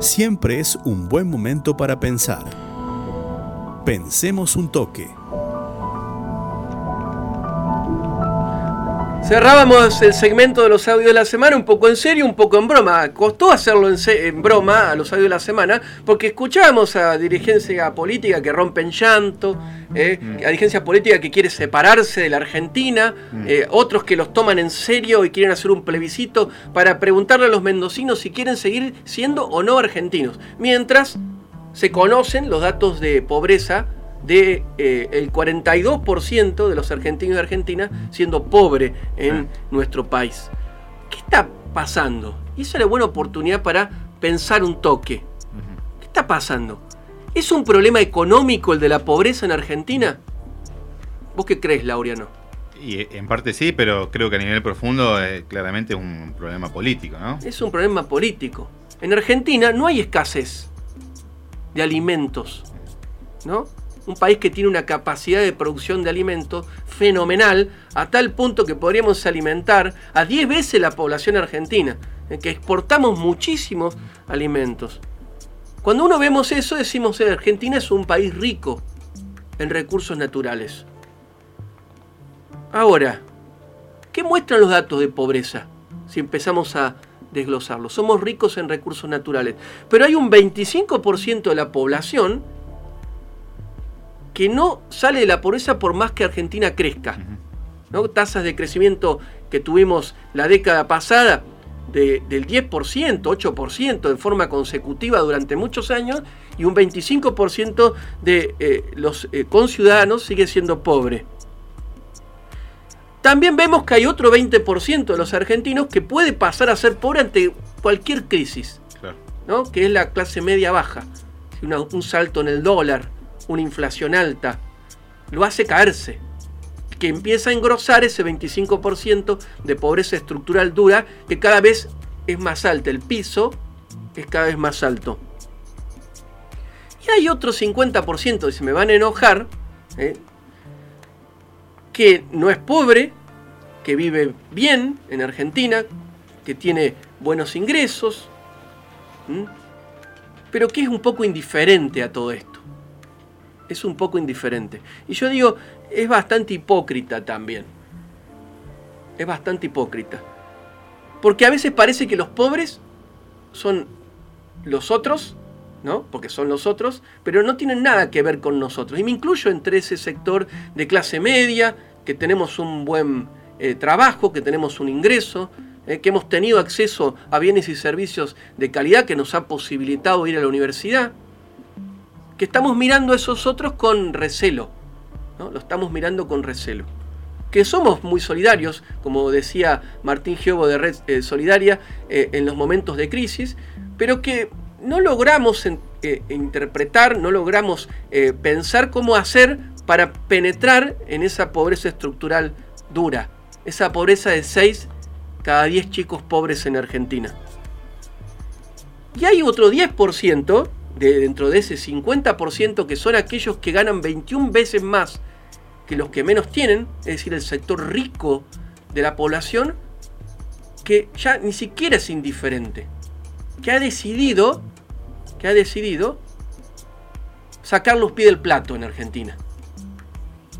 siempre es un buen momento para pensar. Pensemos un toque. Cerrábamos el segmento de los audios de la semana un poco en serio, un poco en broma. Costó hacerlo en, broma a los audios de la semana porque escuchábamos a dirigencia política que rompen llanto, eh, mm. a dirigencia política que quiere separarse de la Argentina, mm. eh, otros que los toman en serio y quieren hacer un plebiscito para preguntarle a los mendocinos si quieren seguir siendo o no argentinos. Mientras se conocen los datos de pobreza de eh, el 42% de los argentinos y argentinas siendo pobre en nuestro país. ¿Qué está pasando? Y esa es la buena oportunidad para pensar un toque. ¿Qué está pasando? ¿Es un problema económico el de la pobreza en Argentina? ¿Vos qué crees, Laureano? Y en parte sí, pero creo que a nivel profundo eh, claramente es un problema político, ¿no? Es un problema político. En Argentina no hay escasez de alimentos, ¿no? Un país que tiene una capacidad de producción de alimentos fenomenal, a tal punto que podríamos alimentar a 10 veces la población argentina, en que exportamos muchísimos alimentos. Cuando uno vemos eso, decimos que Argentina es un país rico en recursos naturales. Ahora, ¿qué muestran los datos de pobreza? Si empezamos a desglosarlo. Somos ricos en recursos naturales, pero hay un 25% de la población que no sale de la pobreza por más que Argentina crezca. ¿no? Tasas de crecimiento que tuvimos la década pasada del 10%, 8% en forma consecutiva durante muchos años y un 25% de eh, los eh, conciudadanos sigue siendo pobre. También vemos que hay otro 20% de los argentinos que puede pasar a ser pobre ante cualquier crisis, ¿no? que es la clase media baja, un salto en el dólar, una inflación alta, lo hace caerse, que empieza a engrosar ese 25% de pobreza estructural dura que cada vez es más alta, el piso es cada vez más alto. Y hay otro 50%, que se me van a enojar, ¿eh? que no es pobre, que vive bien en Argentina, que tiene buenos ingresos, pero que es un poco indiferente a todo esto es un poco indiferente. Y yo digo, es bastante hipócrita también. Es bastante hipócrita. Porque a veces parece que los pobres son los otros, ¿no? Porque son los otros, pero no tienen nada que ver con nosotros. Y me incluyo entre ese sector de clase media, que tenemos un buen eh, trabajo, que tenemos un ingreso, eh, que hemos tenido acceso a bienes y servicios de calidad que nos ha posibilitado ir a la universidad que estamos mirando a esos otros con recelo. ¿no? Lo estamos mirando con recelo. Que somos muy solidarios, como decía Martín Giobo de Red eh, Solidaria, eh, en los momentos de crisis, pero que no logramos eh, interpretar, no logramos pensar cómo hacer para penetrar en esa pobreza estructural dura, esa pobreza de 6 cada 10 chicos pobres en Argentina. Y hay otro 10% dentro de ese 50% que son aquellos que ganan 21 veces más que los que menos tienen, es decir, el sector rico de la población, que ya ni siquiera es indiferente, que ha decidido, que ha decidido sacar los pies del plato en Argentina,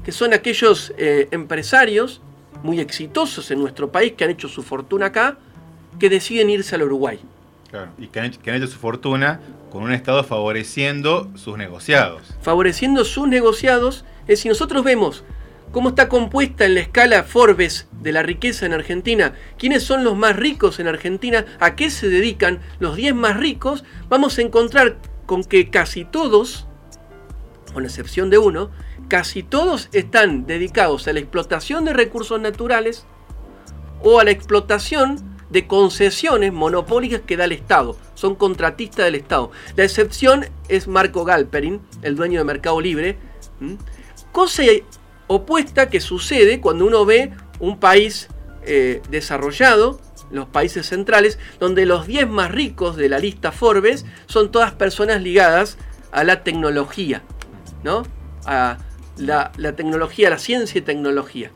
que son aquellos eh, empresarios muy exitosos en nuestro país que han hecho su fortuna acá, que deciden irse al Uruguay. Claro, y que han, hecho, su fortuna con un Estado favoreciendo sus negociados. Favoreciendo sus negociados. Es si nosotros vemos cómo está compuesta en la escala Forbes de la riqueza en Argentina, quiénes son los más ricos en Argentina, a qué se dedican los 10 más ricos, vamos a encontrar con que casi todos, con excepción de uno, casi todos están dedicados a la explotación de recursos naturales o a la explotación de concesiones monopólicas que da el Estado. Son contratistas del Estado. La excepción es Marco Galperin, el dueño de Mercado Libre. Cosa opuesta que sucede cuando uno ve un país eh, desarrollado, los países centrales, donde los 10 más ricos de la lista Forbes son todas personas ligadas a la tecnología, ¿no? A la, tecnología, la ciencia y tecnología.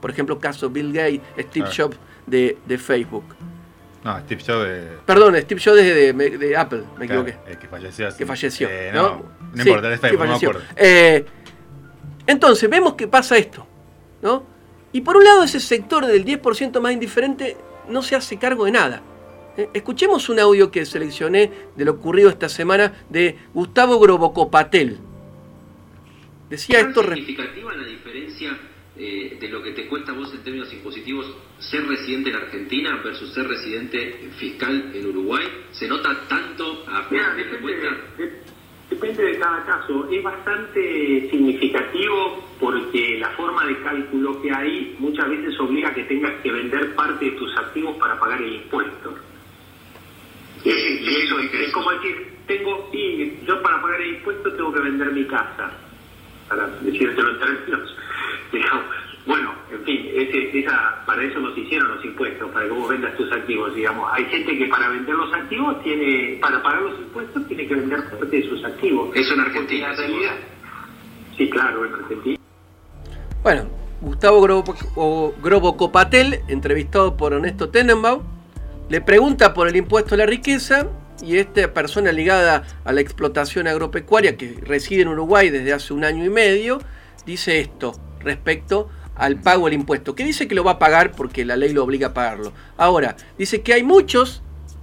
Por ejemplo, caso Bill Gates, Steve Jobs, de, Facebook. No, Steve Jobs. eh, Perdón, Steve Jobs de, de- de Apple, me claro, equivoqué. eh, que falleció. sí. Que falleció. Eh, ¿no? no, no Sí, importa, sí, bien, no me acuerdo. Eh, entonces, vemos que pasa esto. ¿no? Y por un lado, ese sector del 10% más indiferente no se hace cargo de nada. Eh, Escuchemos un audio que seleccioné de lo ocurrido esta semana de Gustavo Grobocopatel. Decía ¿Es esto. significativa la diferencia eh, de lo que te cuesta a vos en términos impositivos ser residente en Argentina versus ser residente fiscal en Uruguay? ¿Se nota tanto a Mira, depende, cuesta? de- depende de cada caso. Es bastante significativo porque la forma de cálculo que hay muchas veces obliga a que tengas que vender parte de tus activos para pagar el impuesto. ¿Qué Eh, eso es, como decir, tengo, y yo para pagar el impuesto tengo que vender mi casa, para decírtelo en términos, digamos. Bueno, en fin, ese- esa, para eso nos hicieron los impuestos, para que vos vendas tus activos, digamos. Hay gente que para vender los activos tiene, para pagar los impuestos tiene que vender parte de sus activos. Eso en Argentina, la realidad, sí, claro, en Argentina. Bueno, Gustavo Grobo- o Grobocopatel, entrevistado por Ernesto Tenenbaum, le pregunta por el impuesto a la riqueza y esta persona ligada a la explotación agropecuaria que reside en Uruguay desde hace un año y medio, dice esto respecto al pago del impuesto, que dice que lo va a pagar porque la ley lo obliga a pagarlo. Ahora, dice que hay muchos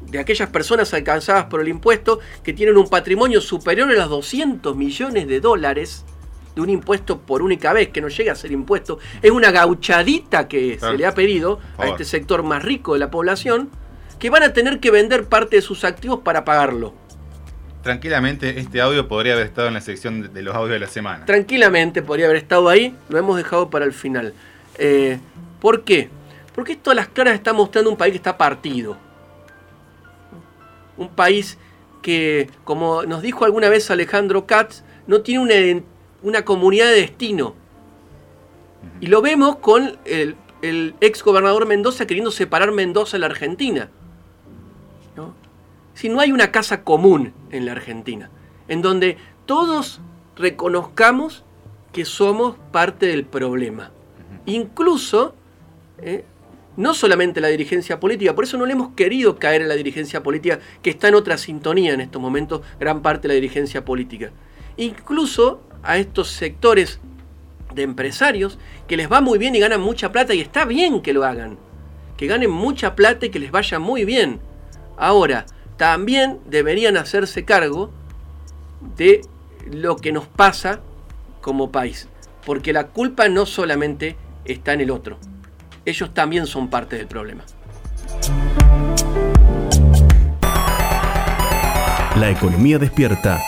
de aquellas personas alcanzadas por el impuesto que tienen un patrimonio superior a los 200 millones de dólares de un impuesto por única vez, que no llega a ser impuesto, es una gauchadita que Claro. se le ha pedido a este sector más rico de la población, que van a tener que vender parte de sus activos para pagarlo. Tranquilamente, este audio podría haber estado en la sección de- los audios de la semana. Tranquilamente podría haber estado ahí, lo hemos dejado para el final. Eh, ¿Por qué? Porque esto a las claras está mostrando un país que está partido. Un país que, como nos dijo alguna vez Alejandro Katz, no tiene una, una comunidad de destino. Y lo vemos con el, el ex gobernador Mendoza queriendo separar Mendoza de la Argentina. ¿no? Si no hay una casa común en la Argentina, en donde todos reconozcamos que somos parte del problema. Incluso, ¿eh? no solamente la dirigencia política, por eso no le hemos querido caer en la dirigencia política, que está en otra sintonía en estos momentos, gran parte de la dirigencia política. Incluso a estos sectores de empresarios que les va muy bien y ganan mucha plata y está bien que lo hagan. Que ganen mucha plata y que les vaya muy bien. Ahora, también deberían hacerse cargo de lo que nos pasa como país. Porque la culpa no solamente está en el otro. Ellos también son parte del problema. La economía despierta